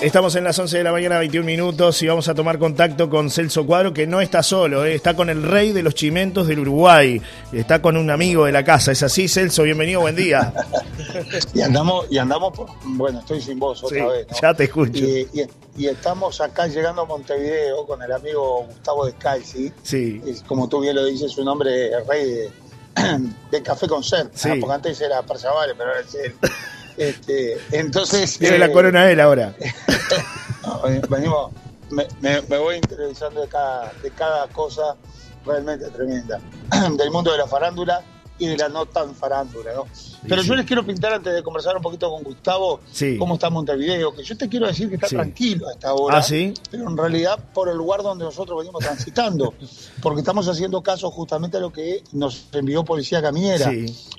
Estamos en las 11 de la mañana, 21 minutos, y vamos a tomar contacto con Celso Cuadro, que no está solo, eh, está con el rey de los chimentos del Uruguay, está con un amigo de la casa. ¿Es así, Celso? Bienvenido, buen día. y andamos, y andamos por, bueno, estoy sin voz otra vez. Ya te escucho. Y, estamos acá llegando a Montevideo con el amigo Gustavo Descalzi. Sí. como tú bien lo dices, su nombre es rey de, Café con Ser. Sí. porque antes era Perchavale, pero ahora es él. Este, entonces. Tiene la eh, corona él ahora. venimos, me, me, voy interesando de cada, de cada cosa realmente tremenda. Del mundo de la farándula y de la no tan farándula, ¿no? Pero yo les quiero pintar antes de conversar un poquito con Gustavo cómo está Montevideo, que yo te quiero decir que está tranquilo a esta hora, ¿Ah, sí? pero en realidad por el lugar donde nosotros venimos transitando, porque estamos haciendo caso justamente a lo que nos envió Policía Caminera,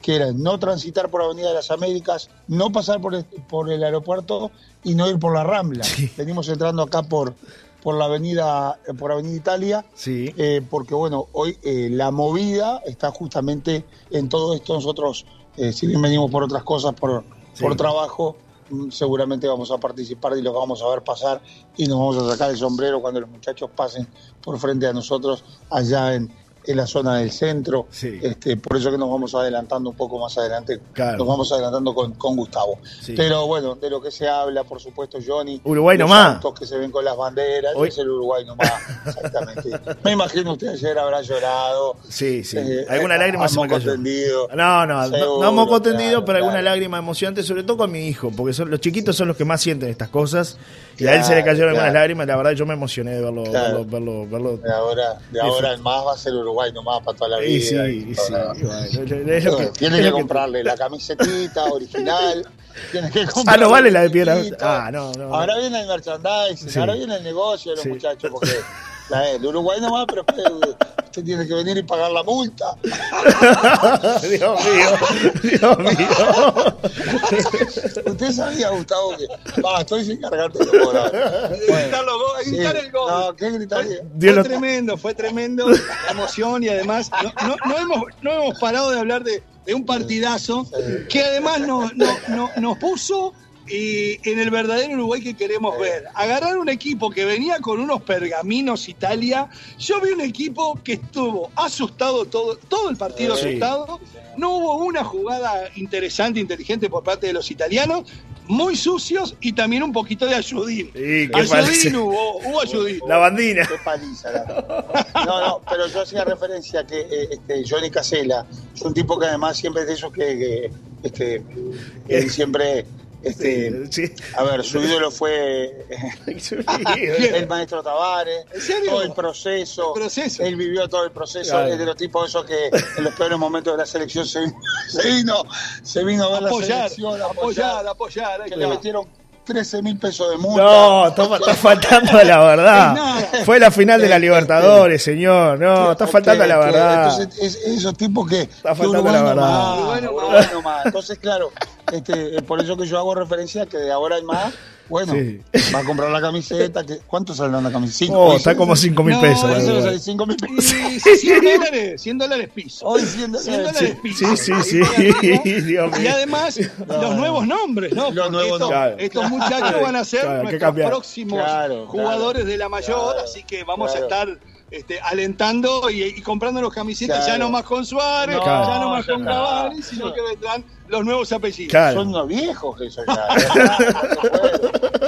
que era no transitar por Avenida de las Américas, no pasar por el, por el aeropuerto y no ir por la Rambla. Venimos entrando acá por por la avenida eh, por avenida Italia sí. Eh, porque bueno hoy eh, la movida está justamente en todo esto nosotros si bien venimos por otras cosas por por trabajo mm, seguramente vamos a participar y lo vamos a ver pasar y nos vamos a sacar el sombrero cuando los muchachos pasen por frente a nosotros allá en, en la zona del centro. Este, por eso que nos vamos adelantando un poco más adelante. Nos vamos adelantando con, con Gustavo. Pero bueno, de lo que se habla, por supuesto, Johnny. Uruguay nomás. Los que se ven con las banderas, es el Uruguay nomás. Exactamente. Me imagino usted ayer habrá llorado. Sí, sí. Eh, alguna lágrima se me cayó. No, no, no, no moco tendido, pero alguna lágrima emocionante, sobre todo con mi hijo, porque son, los chiquitos son los que más sienten estas cosas. Y a él se le cayeron algunas lágrimas, la verdad yo me emocioné de verlo. verlo, verlo, De ahora, de ahora en más va a ser Uruguay Uruguay nomás para toda la vida. Sí, sí, Tienes que, comprarle la camiseta original. Tienes que ah, no vale la de piedra. Ah, no, no. Ahora viene el merchandising, ahora viene el negocio de los muchachos, porque la de Uruguay nomás, pero usted tiene que venir y pagar la multa. Dios mío, Dios mío. usted sabía, Gustavo, que va, estoy sin cargarte de gritar el gol. No, ¿qué gritaría? Fue, tremendo, fue tremendo la emoción y además no, no, hemos, no hemos parado de hablar de, de un partidazo que además nos, nos puso y en el verdadero Uruguay que queremos ver. Agarrar un equipo que venía con unos pergaminos Italia. Yo vi un equipo que estuvo asustado todo, todo el partido asustado. No hubo una jugada interesante, inteligente por parte de los italianos. Muy sucios y también un poquito de ayudín. ayudín hubo, hubo ayudín. La bandina. Qué paliza. No, no, pero yo hacía referencia que eh, este, Johnny Casella es un tipo que además siempre es de esos que, este, que siempre este, A ver, su ídolo fue el maestro Tavares, todo el proceso, Él vivió todo el proceso. Es de los tipos esos que en los peores momentos de la selección se, vino, se vino a ver apoyar, la selección, apoyar, apoyar, que le metieron 13 mil pesos de multa. No, está, faltando a la verdad. Fue la final de la este, Libertadores, señor. No, está faltando a la verdad. Entonces, esos tipos que. Está faltando a la verdad. Entonces, claro, este, por eso que yo hago referencia que de ahora en más bueno, va a comprar la camiseta. Que, ¿Cuánto sale una camiseta? Oh, está como 5 mil pesos. No, eso sale 5 mil pesos. 100 dólares, 100 dólares piso. Hoy 100 dólares, piso. Sí, sí, sí. y además, los nuevos nombres, ¿no? Los nuevos nombres. Estos muchachos van a ser nuestros próximos jugadores de la mayor, así que vamos a estar este, alentando y, comprando los camisetas, ya no más con Suárez, ya no más con Cavani, sino que vendrán los nuevos apellidos. Son los viejos eso ya.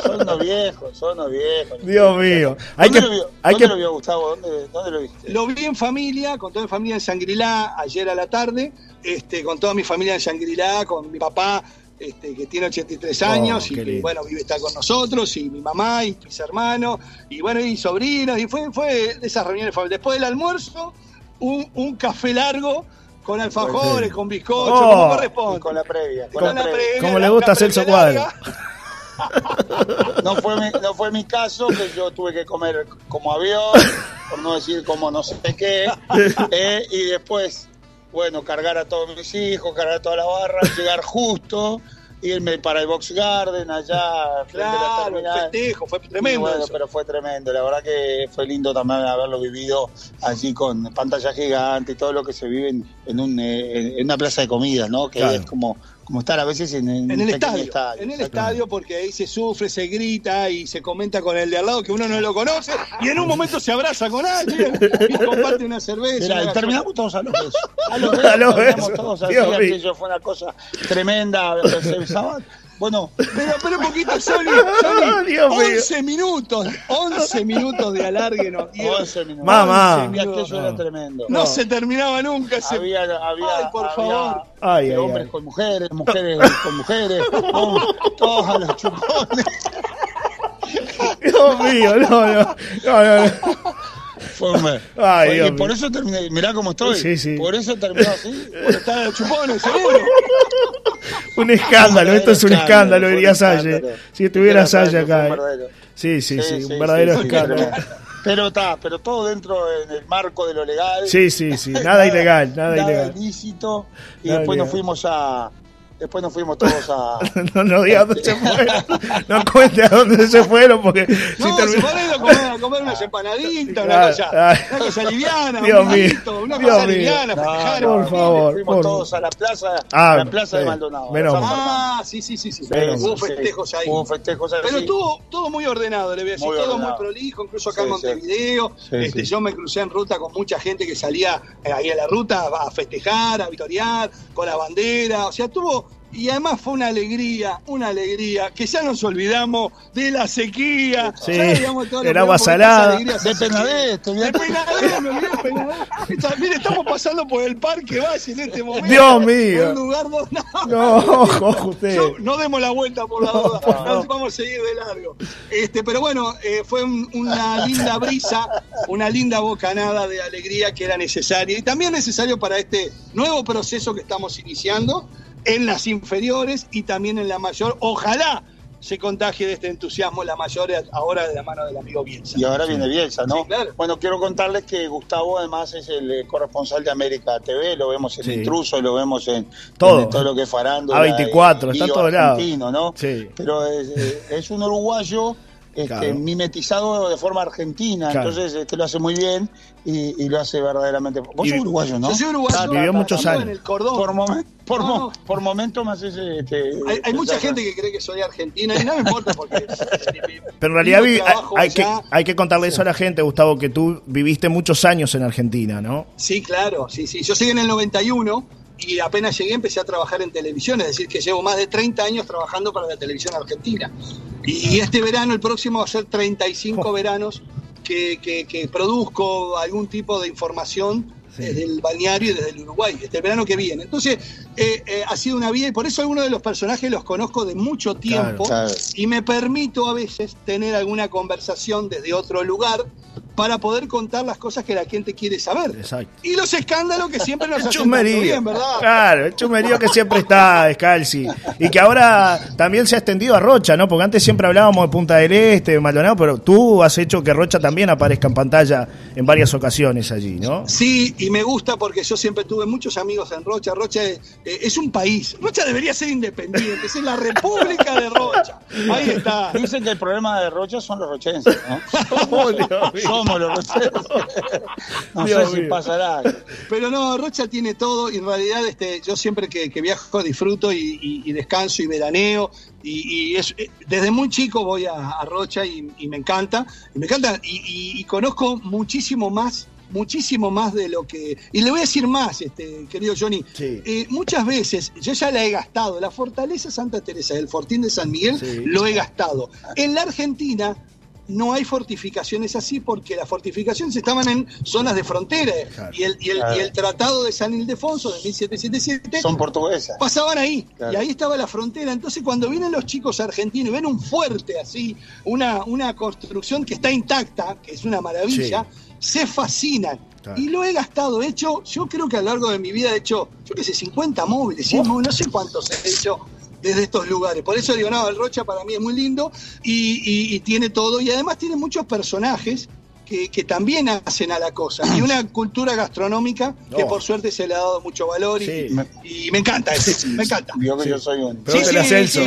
son los viejos, son los viejos. Dios mío. Hay ¿Dónde, que, lo, vio, hay ¿dónde que... lo vio Gustavo? ¿Dónde, ¿Dónde, lo viste? Lo vi en familia, con toda mi familia en Shangri-La, ayer a la tarde, este, con toda mi familia en Shangri-La, con mi papá este, que tiene 83 años y que, bueno, vive está con nosotros, y mi mamá y mis hermanos, y bueno, y sobrinos, y fue, fue de esas reuniones familiares. Después del almuerzo, un, un café largo con alfajores, con bizcocho, como corresponde. Con la previa. Con, la previa. como le gusta a Celso Cuadro. no, fue mi, no fue mi caso, que yo tuve que comer como avión, por no decir como no sé qué, eh, y después bueno, cargar a todos mis hijos, cargar a toda la barra, llegar justo, irme para el Box Garden allá. Claro, el festejo, fue tremendo. Bueno, pero fue tremendo. La verdad que fue lindo también haberlo vivido allí con pantalla gigante y todo lo que se vive en, un, en una plaza de comidas, ¿no? Que es como como estar a veces en, en, el estadio, En el estadio, porque ahí se sufre, se grita y se comenta con el de al lado que uno no lo conoce y en un momento se abraza con alguien y comparte una cerveza. y terminamos todos a los besos. A los besos. A los besos. Todos así, aquello fue una cosa tremenda. Se besaban bueno, pero, pero un poquito, Sony, Sony 11 minutos, 11 minutos de alargue, no, 11 minutos. Mamá. Aquello era tremendo. No, se terminaba nunca. Ese... Había, había, ay, por favor. Ay, ay, hombres con mujeres, mujeres con mujeres, todos a los chupones. Dios mío, no, no, no, no. Ay, y por eso terminé, mirá cómo estoy. Sí, sí. Por eso terminó así. Por estar en chupones, seguro. un escándalo, esto es un escándalo, diría Salle. Si estuviera Salle acá. Eh. Sí, sí, sí, un verdadero escándalo. Pero está, pero todo dentro del marco de lo legal. Sí, sí, sí, nada ilegal, nada, nada ilegal. ilícito. Y después nos fuimos a, Después nos fuimos todos a. no, no digas dónde se fueron. No cuente a dónde se fueron porque. No, si se fueron a comer, a comer unas empanaditas, una, cosa, una cosa liviana, Dios un mío, una Dios cosa mío. liviana, no, por favor. Fuimos todos a la plaza, ah, la plaza de Maldonado. Menos ah, sí, sí, sí. sí. hubo festejos ahí. Hubo festejos ahí. Pero estuvo todo muy ordenado, le voy a decir, todo muy prolijo, incluso acá en Montevideo. Este, yo me crucé en ruta con mucha gente que salía eh, ahí a la ruta a festejar, a victoriar, con la bandera. O sea, tuvo y además fue una alegría, una alegría, que ya nos olvidamos de la sequía. Sí, el agua salada. De Penadez. De me de Mire, estamos pasando por el Parque Valle en este momento. Dios mío. Un lugar donde... No, ojo, usted. no demos la vuelta por la duda, no, vamos a seguir de largo. Este, pero bueno, eh, fue una linda brisa, una linda bocanada de alegría que era necesaria y también necesario para este nuevo proceso que estamos iniciando en las inferiores y también en la mayor. Ojalá se contagie de este entusiasmo la mayor ahora de la mano del amigo Bielsa. Y ahora viene Bielsa, ¿no? Bueno, quiero contarles que Gustavo además es el eh, corresponsal de América TV, lo vemos en Intruso, lo vemos en todo, todo lo que es Farando. A24, está todo lado. ¿no? Sí. Pero es, eh, es un uruguayo este, mimetizado de forma argentina, entonces este, lo hace muy bien y, lo hace verdaderamente. Vos sos uruguayo, ¿no? Yo soy uruguayo. vivió muchos años. En el cordón. Por, por, momento más ese. Este, hay, mucha gente que cree que soy argentina y no me importa porque. Pero en realidad hay, que, hay que contarle eso a la gente, Gustavo, que tú viviste muchos años en Argentina, ¿no? Sí, claro, sí, sí. Yo llegué en el 91 y apenas llegué empecé a trabajar en televisión, es decir, que llevo más de 30 años trabajando para la televisión argentina. Y este verano, el próximo, va a ser 35 veranos que, que, produzco algún tipo de información desde el balneario y desde el Uruguay, este verano que viene. Entonces, eh, eh, ha sido una vida y por eso algunos de los personajes los conozco de mucho tiempo y me permito a veces tener alguna conversación desde otro lugar para poder contar las cosas que la gente quiere saber. Exacto. Y los escándalos que siempre nos hacen bien, ¿verdad? Claro, el chumerío que siempre está, Descalzi. Y que ahora también se ha extendido a Rocha, ¿no? Porque antes siempre hablábamos de Punta del Este, de Maldonado, pero tú has hecho que Rocha también aparezca en pantalla en varias ocasiones allí, ¿no? Sí, y me gusta porque yo siempre tuve muchos amigos en Rocha. Rocha es, eh, un país. Rocha debería ser independiente, es la República de Rocha. Ahí está. Dicen que el problema de Rocha son los rochenses, ¿no? Somos los rochenses. No sé si pasará. Pero no, Rocha tiene todo y en realidad este, yo siempre que, viajo disfruto y, descanso y veraneo y, es, eh, desde muy chico voy a, Rocha y, me encanta, y me encanta y, conozco muchísimo más muchísimo más de lo que... Y le voy a decir más, este, querido Johnny. Eh, muchas veces yo ya la he gastado. La fortaleza Santa Teresa del Fortín de San Miguel lo he gastado. En la Argentina no hay fortificaciones así porque las fortificaciones estaban en zonas de frontera y, el, y, el, Tratado de San Ildefonso de 1777 son portuguesas. Pasaban ahí y ahí estaba la frontera. Entonces cuando vienen los chicos argentinos y ven un fuerte así, una, una construcción que está intacta, que es una maravilla, se fascinan. Y lo he gastado, he hecho, yo creo que a lo largo de mi vida he hecho, yo qué sé, 50 móviles, no sé cuántos he hecho desde estos lugares. Por eso digo, no, el Rocha para mí es muy lindo y, tiene todo, y además tiene muchos personajes que, también hacen a la cosa. Y una cultura gastronómica que por suerte se le ha dado mucho valor y, me encanta eso, me encanta. Yo que yo soy un... Sí, sí,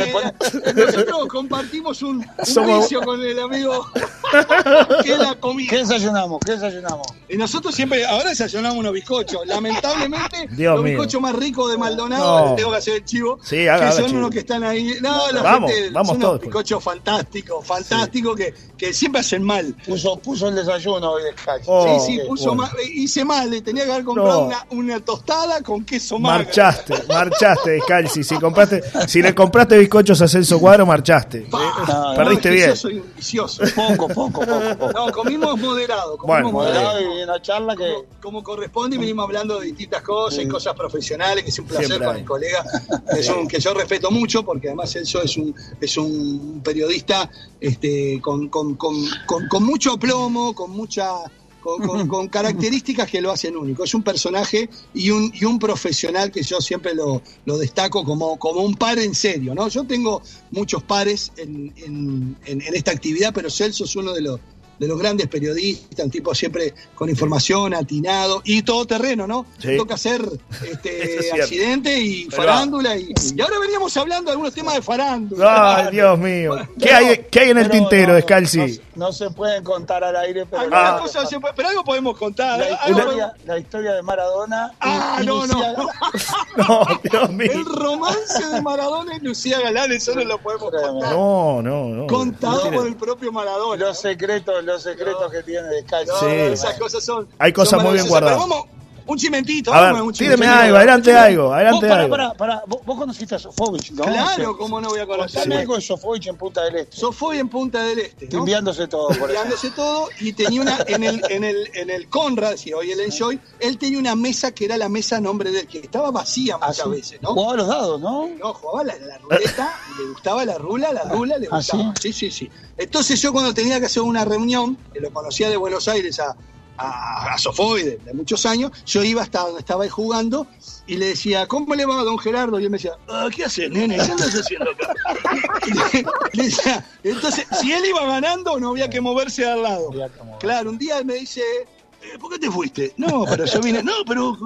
Nosotros compartimos un, un con el amigo que la comida. ¿Qué desayunamos? ¿Qué desayunamos? Y nosotros siempre, ahora desayunamos unos bizcochos. Lamentablemente, los bizcochos más ricos de Maldonado, tengo que hacer el chivo, sí, que son unos que están ahí. No, la vamos, gente, vamos son unos bizcochos fantásticos, fantásticos que, que siempre hacen mal. Puso, puso el desayuno hoy de oh, sí, sí, puso mal, hice mal, le tenía que haber comprado una, una, tostada con queso magro. Marchaste, marchaste, Descalzi. Si, compraste, si le compraste bizcochos a Celso Cuadro, marchaste. Perdiste bien. Yo soy un vicioso. Poco, poco, poco, No, comimos moderado. Comimos moderado y una charla que. Como, corresponde, y venimos hablando de distintas cosas y cosas profesionales, que es un placer con el colega, que, un, que yo respeto mucho, porque además Celso es un, es un periodista este, con, con, con, con mucho aplomo, con mucha con, características que lo hacen único. Es un personaje y un, y un profesional que yo siempre lo, lo, destaco como, como un par en serio. ¿no? Yo tengo muchos pares en, en, en esta actividad, pero Celso es uno de los, de los grandes periodistas, un tipo siempre con información, atinado y todo terreno, ¿no? Toca hacer este, accidente y farándula. Y, ahora veníamos hablando de algunos temas de farándula. Ay, Dios mío. ¿Qué, hay, ¿Qué hay en el tintero, Descalzi? No, se pueden contar al aire, pero. pero algo podemos contar. La historia, de Maradona. Ah, no, no, no. Dios mío. El romance de Maradona y Lucía Galán, eso no lo podemos contar. No, no, no. Contado por el propio Maradona. Los secretos los secretos que tiene Descalzo. sí. esas cosas son. Hay cosas muy bien guardadas. Un cimentito, a ver, un tíreme algo, adelante algo, adelante vos, algo. Para, para, vos, vos conociste a Sofovich, ¿no? Claro, cómo no voy a conocer. Sí. algo de Sofovich en Punta del Este. Sofovich en Punta del Este. ¿no? Enviándose todo por Enviándose todo y tenía una, en el, en el, en el Conrad, si hoy el Enjoy, él tenía una mesa que era la mesa a nombre de él, que estaba vacía muchas ah, veces, ¿no? Jugaba los dados, ¿no? No, jugaba la, la ruleta, le gustaba la rula, la rula le ¿Ah, gustaba. sí? sí, sí, Entonces yo cuando tenía que hacer una reunión, que lo conocía de Buenos Aires a a, a Sofoide de, muchos años, yo iba hasta donde estaba ahí jugando y le decía, ¿cómo le va a don Gerardo? Y él me decía, ah, ¿qué haces, nene? ¿Qué andas haciendo acá? le, decía, entonces, si él iba ganando, no había que moverse al lado. Claro, un día me dice, eh, ¿por qué te fuiste? No, pero yo vine, no, pero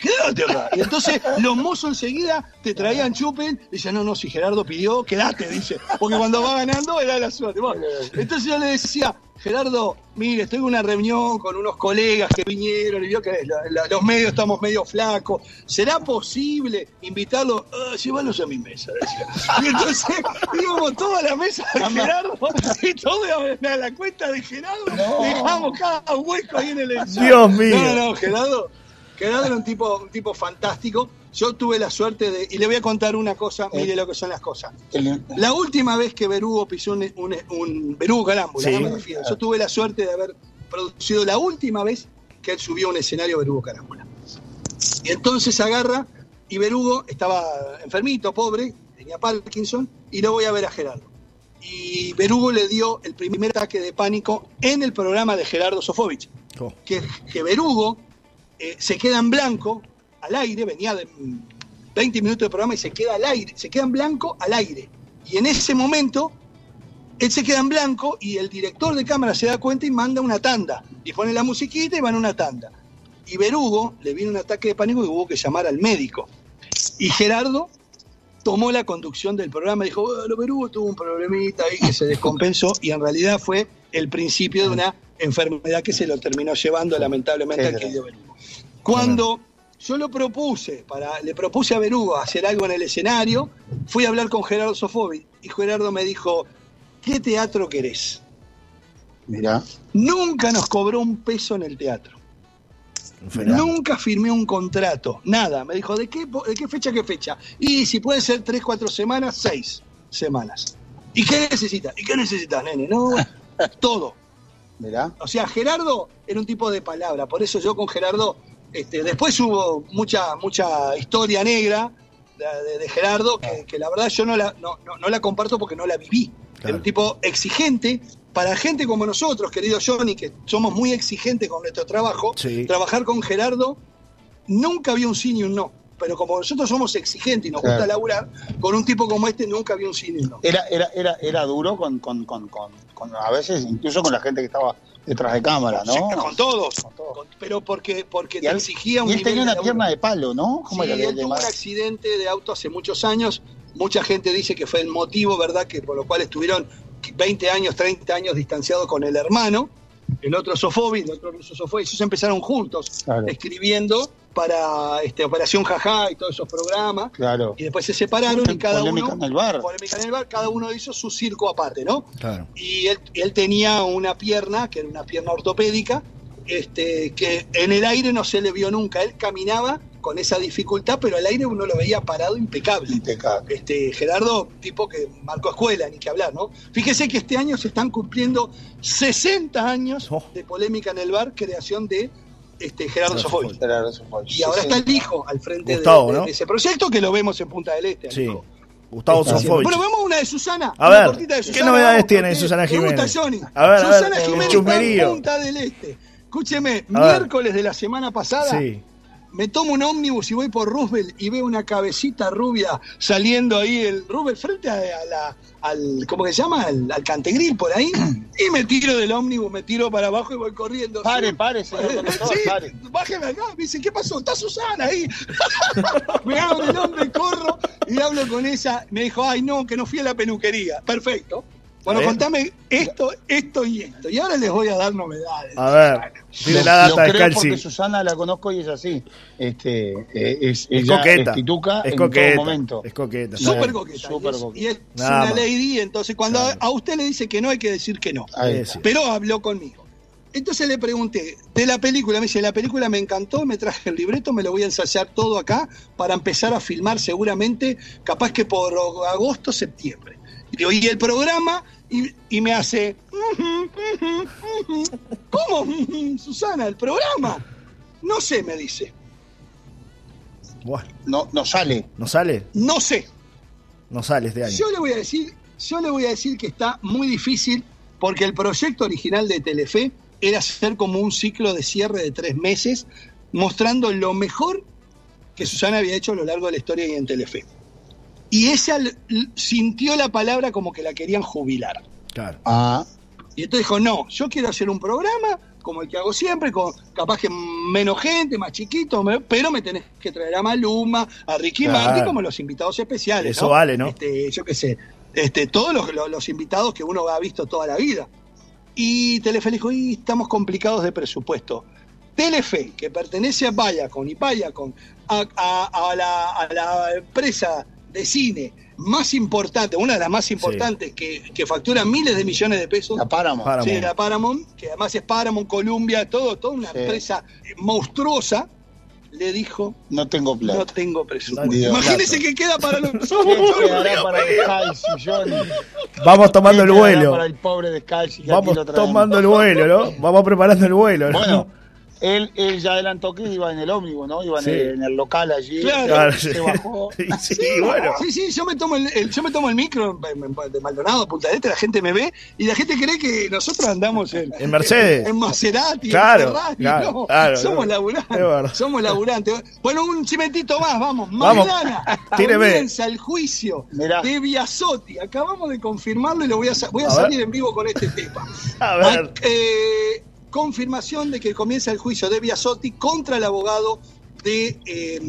quédate acá. Y entonces los mozos enseguida te traían chupen, dice, no, no, si Gerardo pidió, quédate, dice, porque cuando va ganando era la suerte. entonces yo le decía, Gerardo, mire, estoy en una reunión con unos colegas que vinieron y vio que los medios estamos medio flacos. ¿Será posible invitarlo? Uh, llévalos a mi mesa, decía. Y entonces íbamos toda la mesa de Gerardo y todo a la cuenta de Gerardo dejamos cada hueco ahí en el ensayo. Dios mío. No, no, Gerardo, Gerardo era un tipo, un tipo fantástico yo tuve la suerte de. Y le voy a contar una cosa, mire lo que son las cosas. La última vez que Berugo pisó un. un, un Berugo Carámbula, me refiero. Yo tuve la suerte de haber producido la última vez que él subió a un escenario Berugo Carámbula. Y entonces agarra y Berugo estaba enfermito, pobre, tenía Parkinson, y lo voy a ver a Gerardo. Y Berugo le dio el primer ataque de pánico en el programa de Gerardo Sofovich. Oh. Que, que Berugo eh, se queda en blanco al aire, venía de 20 minutos de programa y se queda al aire, se queda en blanco al aire. Y en ese momento, él se queda en blanco y el director de cámara se da cuenta y manda una tanda. Y pone la musiquita y van a una tanda. Y Berugo le vino un ataque de pánico y hubo que llamar al médico. Y Gerardo tomó la conducción del programa y dijo, bueno, Berugo tuvo un problemita ahí que se descompensó y en realidad fue el principio de una enfermedad que se lo terminó llevando lamentablemente al querido Berugo. Cuando yo lo propuse, para, le propuse a Berugo hacer algo en el escenario, fui a hablar con Gerardo Sofobi y Gerardo me dijo, ¿qué teatro querés? Mira. Nunca nos cobró un peso en el teatro. Nunca firmé un contrato, nada. Me dijo, ¿de qué, ¿de qué fecha qué fecha? Y si puede ser tres, cuatro semanas, seis semanas. ¿Y qué necesitas? ¿Y qué necesitas, nene? No, todo. Mirá. O sea, Gerardo era un tipo de palabra. Por eso yo con Gerardo este, después hubo mucha, mucha historia negra de, Gerardo, que, la verdad yo no la, no, la comparto porque no la viví. Era un tipo exigente. Para gente como nosotros, querido Johnny, que somos muy exigentes con nuestro trabajo, trabajar con Gerardo nunca había un sí ni un no. pero como nosotros somos exigentes y nos gusta laburar, con un tipo como este nunca había un cine. Era, era, era, era duro con, con, con, con, a veces incluso con la gente que estaba detrás de cámara, ¿no? con todos, pero porque, porque te exigía un Y él tenía una pierna de palo, ¿no? ¿Cómo sí, él tuvo un accidente de auto hace muchos años. Mucha gente dice que fue el motivo, ¿verdad?, que por lo cual estuvieron 20 años, 30 años distanciados con el hermano el otro Sofobi, el otro ruso Sofobi, ellos empezaron juntos escribiendo para este, Operación Jaja y todos esos programas. Claro. Y después se separaron y cada polémica uno. En el bar. Polémica en el bar, cada uno hizo su circo aparte, ¿no? Claro. Y él, él tenía una pierna, que era una pierna ortopédica, este, que en el aire no se le vio nunca. Él caminaba con esa dificultad, pero al aire uno lo veía parado impecable. Impecable. Este, Gerardo, tipo que marcó escuela, ni que hablar, ¿no? Fíjese que este año se están cumpliendo 60 años oh. de polémica en el bar, creación de este, Gerardo Sofovich. Y ahora está el hijo al frente de, ese proyecto que lo vemos en Punta del Este. Sí. Gustavo Sofovich. Bueno, vemos una de Susana. A ver, ¿qué novedades tiene Susana Jiménez? A ver, Susana Jiménez está en Punta del Este. Escúcheme, miércoles de la semana pasada sí me tomo un ómnibus y voy por Roosevelt y veo una cabecita rubia saliendo ahí, el Roosevelt frente a, la, al, ¿cómo se llama? Al, cantegril por ahí, y me tiro del ómnibus, me tiro para abajo y voy corriendo. Pare, pare, señor sí, pare. Bájeme acá, me dice, ¿qué pasó? Está Susana ahí. me hago el hombre, corro y hablo con ella. Me dijo, ay no, que no fui a la peluquería. Perfecto. Bueno, contame esto, esto y esto. Y ahora les voy a dar novedades. A ver, tiene la data de creo porque Susana la conozco y es así. Este, eh, es, es coqueta. Es tituca es en coqueta, todo momento. Es coqueta. Súper coqueta. Super y, es, una lady, entonces cuando a usted le dice que no, hay que decir que no. Pero habló conmigo. Entonces le pregunté, de la película, me dice, la película me encantó, me traje el libreto, me lo voy a ensayar todo acá para empezar a filmar seguramente, capaz que por agosto, septiembre. Y el programa y, me hace. ¿Cómo, Susana? ¿El programa? No sé, me dice. No, no sale. ¿No sale? No sé. No sale este año. Yo le voy a decir, yo le voy a decir que está muy difícil porque el proyecto original de Telefe era hacer como un ciclo de cierre de tres meses, mostrando lo mejor que Susana había hecho a lo largo de la historia y en Telefe y ella sintió la palabra como que la querían jubilar. Claro. Ah. Y entonces dijo, no, yo quiero hacer un programa como el que hago siempre, con capaz que menos gente, más chiquito, pero me tenés que traer a Maluma, a Ricky Martin como los invitados especiales. Eso vale, ¿no? Este, yo qué sé, este, todos los, invitados que uno ha visto toda la vida. Y Telefe dijo, y estamos complicados de presupuesto. Telefe, que pertenece a Viacom y a, a, la, a la empresa de cine más importante, una de las más importantes que, que, factura miles de millones de pesos. La Paramount. Sí, la Paramount, que además es Paramount, Columbia, todo, toda una empresa monstruosa, le dijo: No tengo plata. No tengo presupuesto. Imagínese que queda para los. Vamos tomando el vuelo. Para el pobre Vamos tomando el vuelo, ¿no? Vamos preparando el vuelo. ¿no? Bueno él, él ya adelantó que iba en el ómnibus, ¿no? Iba en, el, local allí. Claro, se bajó. Sí, bueno. sí, sí, yo me tomo el, yo me tomo el micro de Maldonado, Punta Este, la gente me ve y la gente cree que nosotros andamos en, en Mercedes, en, Maserati, claro, en Ferrari, claro, no, claro, somos laburantes, somos laburantes. Bueno, un cimentito más, vamos, mañana comienza el juicio de Biasotti. Acabamos de confirmarlo y lo voy a, voy a, salir en vivo con este tema. A ver. Eh, confirmación de que comienza el juicio de Biasotti contra el abogado de, eh,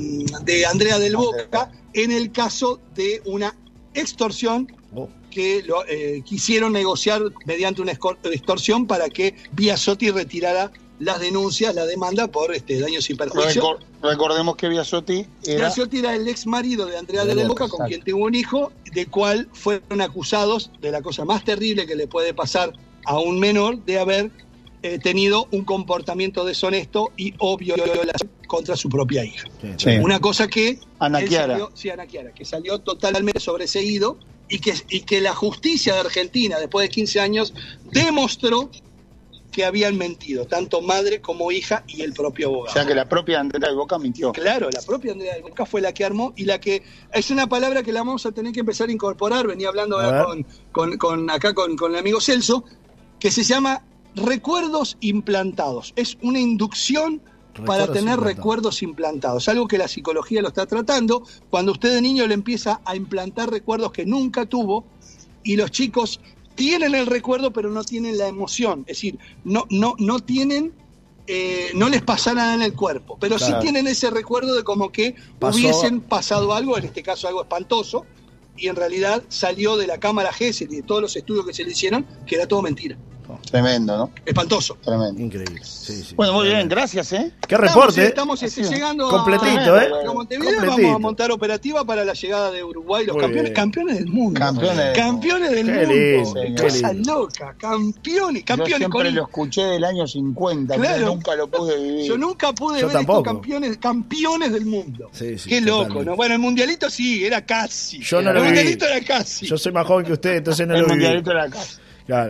de Andrea del Boca en el caso de una extorsión oh. que lo, eh, quisieron negociar mediante una extorsión para que Biasotti retirara las denuncias, la demanda por este, daños y perjuicios. recordemos que Biasotti era... era el ex marido de Andrea del Boca, con quien tuvo un hijo, de cual fueron acusados de la cosa más terrible que le puede pasar a un menor, de haber eh, tenido un comportamiento deshonesto y obvio contra su propia hija. Una cosa que... Ana Salió, sí, Ana que salió totalmente sobreseído y que, y que la justicia de Argentina, después de 15 años, demostró que habían mentido, tanto madre como hija y el propio abogado. O sea que la propia Andrea de Boca mintió. Claro, la propia Andrea de Boca fue la que armó y la que es una palabra que la vamos a tener que empezar a incorporar, venía hablando con, con, acá con, con el amigo Celso, que se llama recuerdos implantados. Es una inducción para tener recuerdos implantados. Algo que la psicología lo está tratando. Cuando usted de niño le empieza a implantar recuerdos que nunca tuvo y los chicos tienen el recuerdo pero no tienen la emoción. Es decir, no, no, no tienen eh, no les pasa nada en el cuerpo, pero sí tienen ese recuerdo de como que hubiesen pasado algo, en este caso algo espantoso, y en realidad salió de la cámara Gesell y de todos los estudios que se le hicieron que era todo mentira. Tremendo, ¿no? Espantoso. Tremendo. Increíble. Bueno, muy bien, gracias, ¿eh? Qué reporte. Estamos, este, llegando Completito, a, ¿eh? Montevideo. Vamos a montar operativa para la llegada de Uruguay, los campeones, campeones del mundo. Campeones, campeones del mundo. Cosa loca, campeones, campeones. Yo siempre lo escuché del año 50, pero nunca lo pude vivir. Yo nunca pude ver estos campeones, campeones del mundo. Sí, sí, Qué loco, ¿no? Bueno, el mundialito sí, era casi. Yo no el lo mundialito era casi. Yo soy más joven que usted, entonces no lo viví. El mundialito era casi.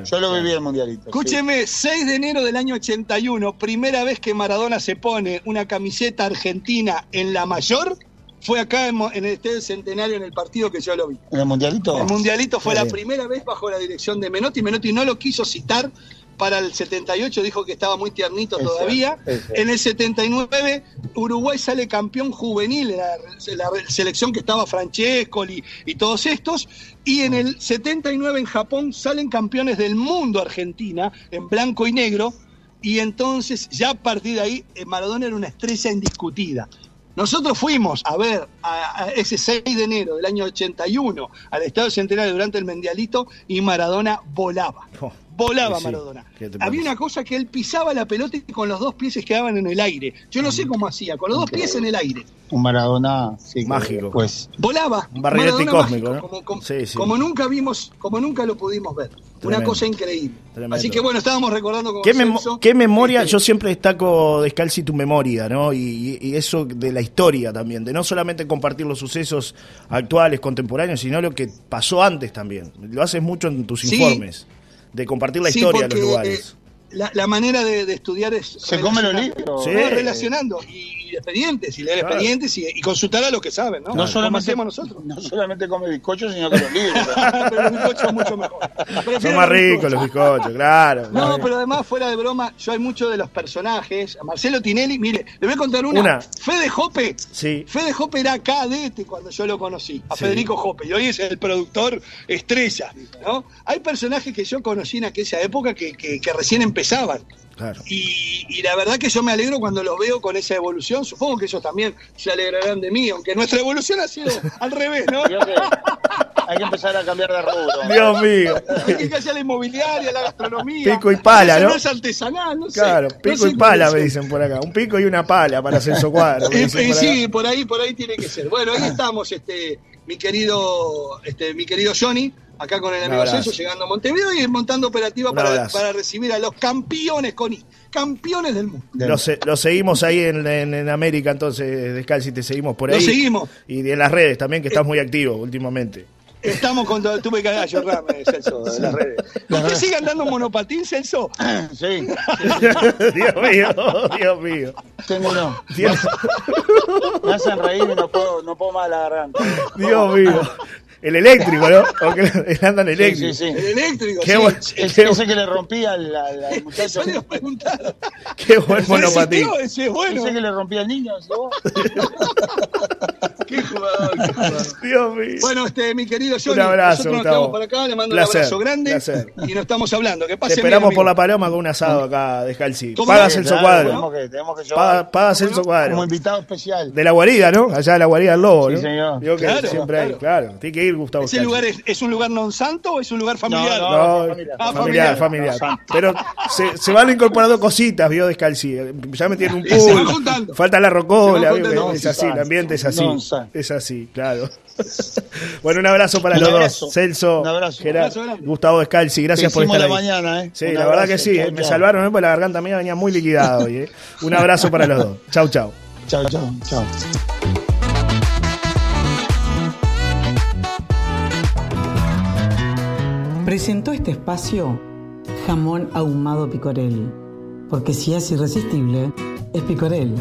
Yo lo viví el mundialito. Escúcheme, 6 de enero del año 81, primera vez que Maradona se pone una camiseta argentina en la mayor, fue acá en, el Estadio Centenario en el partido que yo lo vi. ¿En el mundialito? El mundialito fue la primera vez bajo la dirección de Menotti. Menotti no lo quiso citar para el 78 dijo que estaba muy tiernito todavía. En el 79 Uruguay sale campeón juvenil, la, la selección que estaba Francesco y, y, todos estos. Y en el 79 en Japón salen campeones del mundo Argentina, en blanco y negro. Y entonces ya a partir de ahí eh, Maradona era una estrella indiscutida. Nosotros fuimos a ver a, ese 6 de enero del año 81 al Estado Centenario durante el Mendialito y Maradona volaba. Oh volaba Maradona. Había una cosa que él pisaba la pelota y con los dos pies quedaban en el aire. Yo no sé cómo hacía, con los dos pies en el aire. Un Maradona mágico. Pues volaba. Un barrilete cósmico, ¿no? como, nunca vimos, como nunca lo pudimos ver. Una cosa increíble. Así que bueno, estábamos recordando como ¿Qué, ¿Qué memoria? Yo siempre destaco Descalzi tu memoria, ¿no? Y, eso de la historia también, de no solamente compartir los sucesos actuales, contemporáneos, sino lo que pasó antes también. Lo haces mucho en tus informes de compartir la historia de los lugares. La, manera de, estudiar es. Se come los libros. Sí. Relacionando. Y, expedientes, y leer expedientes y, consultar a los que saben, ¿no? No solamente, nosotros. No solamente come bizcochos, sino que los libros. pero los bizcochos son mucho mejor. Son más ricos los bizcochos, claro. No, pero además, fuera de broma, yo hay muchos de los personajes. A Marcelo Tinelli, mire, le voy a contar una. una. Fede Jope. Sí. Fede Jope era cadete cuando yo lo conocí, a Federico Jope, y hoy es el productor estrella, ¿no? Hay personajes que yo conocí en aquella época que, que, que recién empezaban. Y, la verdad que yo me alegro cuando los veo con esa evolución. Supongo que ellos también se alegrarán de mí, aunque nuestra evolución ha sido al revés, ¿no? hay que empezar a cambiar de rubro. Dios mío. Hay que hacer la inmobiliaria, la gastronomía. Pico y pala, ¿no? es artesanal, no sé. Claro, pico y pala me dicen por acá. Un pico y una pala para hacer su cuadro. sí, por ahí, por ahí tiene que ser. Bueno, ahí estamos, este, mi querido, este, mi querido Johnny acá con el amigo Celso, llegando a Montevideo y montando operativa para, para, recibir a los campeones, con campeones del mundo. Lo, seguimos ahí en, en, América, entonces, Descalzi, te seguimos por ahí. Lo seguimos. Y en las redes también, que estás muy activo últimamente. Estamos con todo. Tuve que ayorrarme, Celso, de las redes. ¿Usted sigue andando monopatín, Celso? Sí. Dios mío, Dios mío. Tengo uno. Me hacen reír y no puedo, no puedo más la garganta. Dios mío. El eléctrico, ¿no? O que el andan eléctrico. Sí, sí, sí. El eléctrico, qué sí. el, ese que le rompía al, al muchacho. Qué buen monopatín. Ese, bueno. ese que le rompía al niño. qué jugador, qué jugador. Dios mío. Bueno, este, mi querido Johnny, un abrazo, nosotros nos estamos por acá, le mando un abrazo grande placer. y nos estamos hablando. Que pase Te esperamos por la paloma con un asado acá, Descalzi. Pagas el socuadro. Pagas el socuadro. Como invitado especial. De la guarida, ¿no? Allá de la guarida del lobo, ¿no? Sí, señor. Digo que siempre claro. hay, claro. Tiene que ir Gustavo ¿Ese lugar es, es, un lugar non santo o es un lugar familiar? No, no, familiar, ah, familiar, familiar. Pero se, se, van incorporando cositas, vio Descalzi. Ya me tienen un pool. Falta la rocola, es así, el ambiente es así. Es así, claro. Bueno, un abrazo para los dos. Celso, Gerardo, Gustavo Descalzi, gracias por estar la ahí. mañana, ¿eh? Sí, la verdad que sí, me salvaron, ¿eh? porque la garganta mía venía muy liquidada hoy. ¿eh? Un abrazo para los dos. Chau, chau. Chau, chau, chau. Presentó este espacio Jamón Ahumado Picorel, porque si es irresistible, es Picorel.